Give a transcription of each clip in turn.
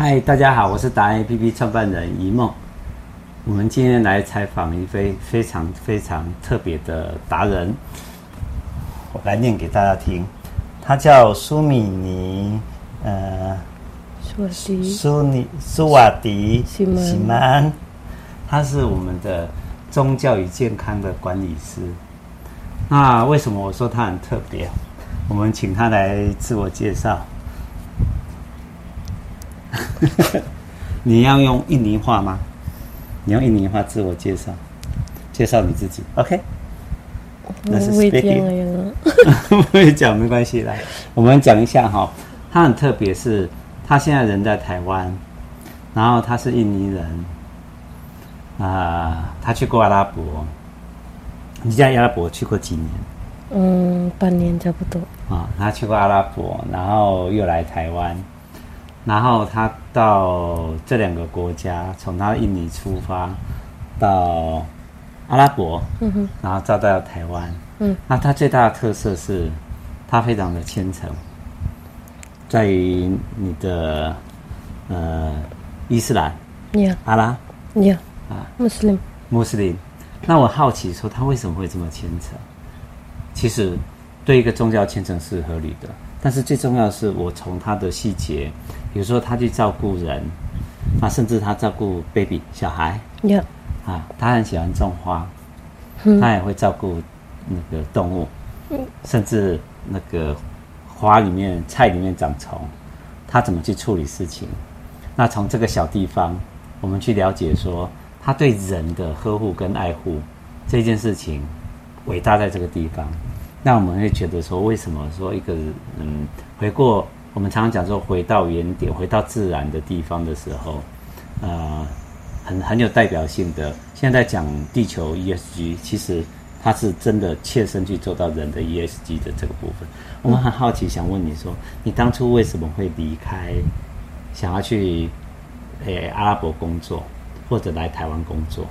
嗨，大家好，我是达人 APP 创办人一梦。我们今天来采访一位非常非常特别的达人，我来念给大家听。他叫苏米尼，呃，苏瓦迪，苏尼，苏瓦迪，西曼，他是我们的宗教与健康的管理师。那为什么我说他很特别？我们请他来自我介绍。你要用印尼话吗？你用印尼话自我介绍，介绍你自己。OK，那是 speaking。不会讲没关系，来，我们讲一下哈。他很特别，是他现在人在台湾，然后他是印尼人啊、呃，他去过阿拉伯。你在阿拉伯去过几年？嗯，半年差不多。啊、哦，他去过阿拉伯，然后又来台湾。然后他到这两个国家，从他印尼出发到阿拉伯，嗯哼，然后再到台湾，嗯，那他最大的特色是，他非常的虔诚，在于你的呃伊斯兰，yeah, 阿拉，yeah, 啊，穆斯林，穆斯林。那我好奇说，他为什么会这么虔诚？其实，对一个宗教虔诚是合理的。但是最重要的是，我从他的细节，比如说他去照顾人，啊，甚至他照顾 baby 小孩，Yeah. 啊，他很喜欢种花，嗯、他也会照顾那个动物，甚至那个花里面、菜里面长虫，他怎么去处理事情？那从这个小地方，我们去了解说，他对人的呵护跟爱护这件事情，伟大在这个地方。那我们会觉得说，为什么说一个嗯，回过我们常常讲说，回到原点，回到自然的地方的时候，呃，很很有代表性的。现在讲地球 ESG，其实它是真的切身去做到人的 ESG 的这个部分。我们很好奇，想问你说，你当初为什么会离开，想要去诶阿拉伯工作，或者来台湾工作？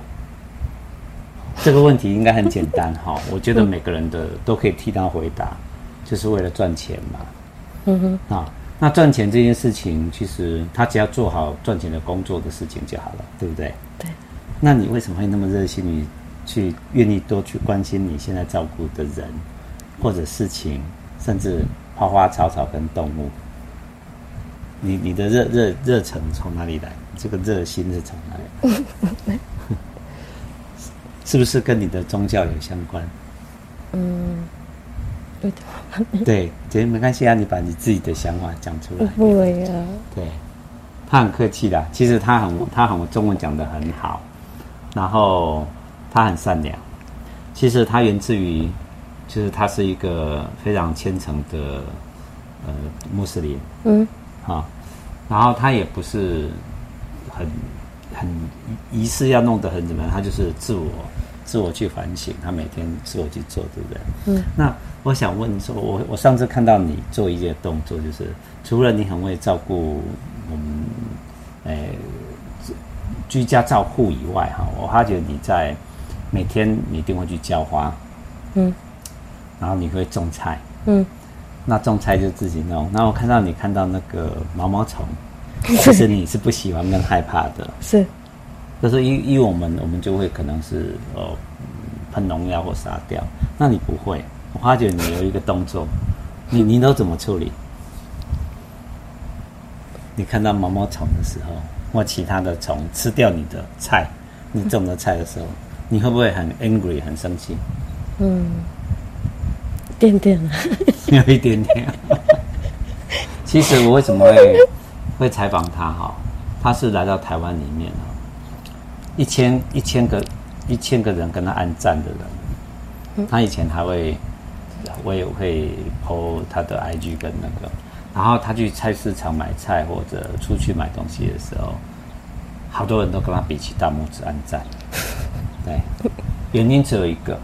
这个问题应该很简单哈，我觉得每个人的都可以替他回答，就是为了赚钱嘛。嗯哼，啊，那赚钱这件事情，其实他只要做好赚钱的工作的事情就好了，对不对？对。那你为什么会那么热心于去愿意多去关心你现在照顾的人或者事情，甚至花花草草跟动物？你你的热热热忱从哪里来？这个热心是从哪里来？是不是跟你的宗教有相关？嗯，对的。对，这没关系啊，你把你自己的想法讲出来。不会啊。对，他很客气的，其实他很他很中文讲得很好，然后他很善良。其实他源自于，就是他是一个非常虔诚的呃穆斯林。嗯。好，然后他也不是很很仪式要弄得很怎么样，他就是自我。自我去反省，他每天自我去做，对不对？嗯。那我想问说，我我上次看到你做一些动作，就是除了你很会照顾我们，诶，居家照护以外，哈，我发觉你在每天你一定会去浇花，嗯。然后你会种菜，嗯。那种菜就自己弄。那我看到你看到那个毛毛虫，其实你是不喜欢跟害怕的，是。就是依依我们，我们就会可能是呃喷农药或杀掉。那你不会，我发觉你有一个动作，你你都怎么处理？你看到毛毛虫的时候，或其他的虫吃掉你的菜，你种的菜的时候，你会不会很 angry 很生气？嗯，一点点，有一点点。其实我为什么会会采访他哈？他是来到台湾里面一千一千个一千个人跟他按赞的人，他以前还会，我也会 po 他的 IG 跟那个，然后他去菜市场买菜或者出去买东西的时候，好多人都跟他比起大拇指按赞。对，原因只有一个，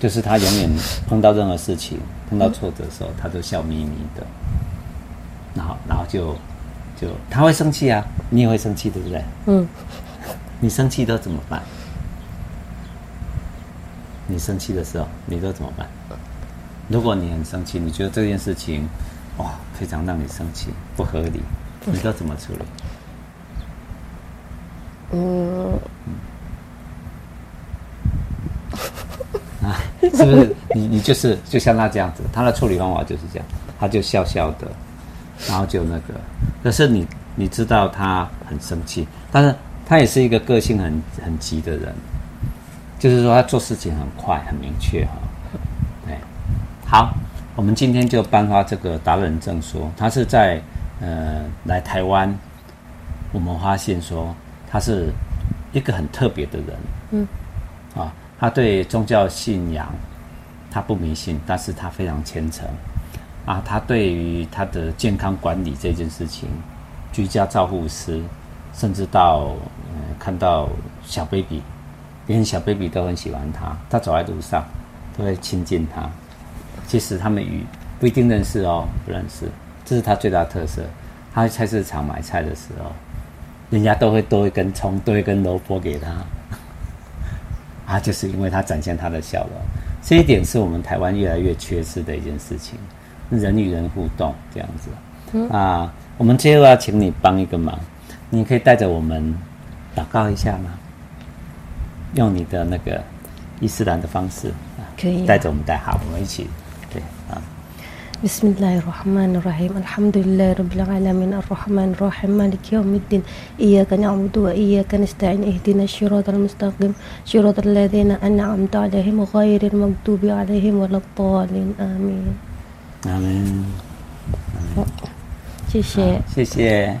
就是他永远碰到任何事情，碰到挫折的时候，他都笑眯眯的，然后然后就就他会生气啊，你也会生气，对不对？嗯。你生气都怎么办？你生气的时候，你都怎么办？如果你很生气，你觉得这件事情哇非常让你生气，不合理，你都怎么处理？嗯，啊，是不是？你你就是就像他这样子，他的处理方法就是这样，他就笑笑的，然后就那个。可是你你知道他很生气，但是他也是一个个性很很急的人，就是说他做事情很快很明确哈。对，好，我们今天就颁发这个达人证书。他是在呃来台湾，我们发现说他是一个很特别的人，嗯，啊。他对宗教信仰，他不迷信，但是他非常虔诚啊。他对于他的健康管理这件事情，居家照护师，甚至到呃看到小 baby，连小 baby 都很喜欢他。他走在路上都会亲近他。其实他们与不一定认识哦，不认识，这是他最大的特色。他在菜市场买菜的时候，人家都会多一根葱，多一根萝卜给他。啊，就是因为他展现他的笑容，这一点是我们台湾越来越缺失的一件事情，人与人互动这样子。嗯、啊，我们最后要请你帮一个忙，你可以带着我们祷告一下吗？用你的那个伊斯兰的方式，可以、啊、带着我们带好，我们一起对啊。بسم الله الرحمن الرحيم الحمد لله رب العالمين الرحمن الرحيم مالك يوم الدين إياك نعبد وإياك نستعين اهدنا الصراط المستقيم صراط الذين أنعمت عليهم غير المغضوب عليهم ولا الضالين آمين 阿门。好，谢谢，谢谢。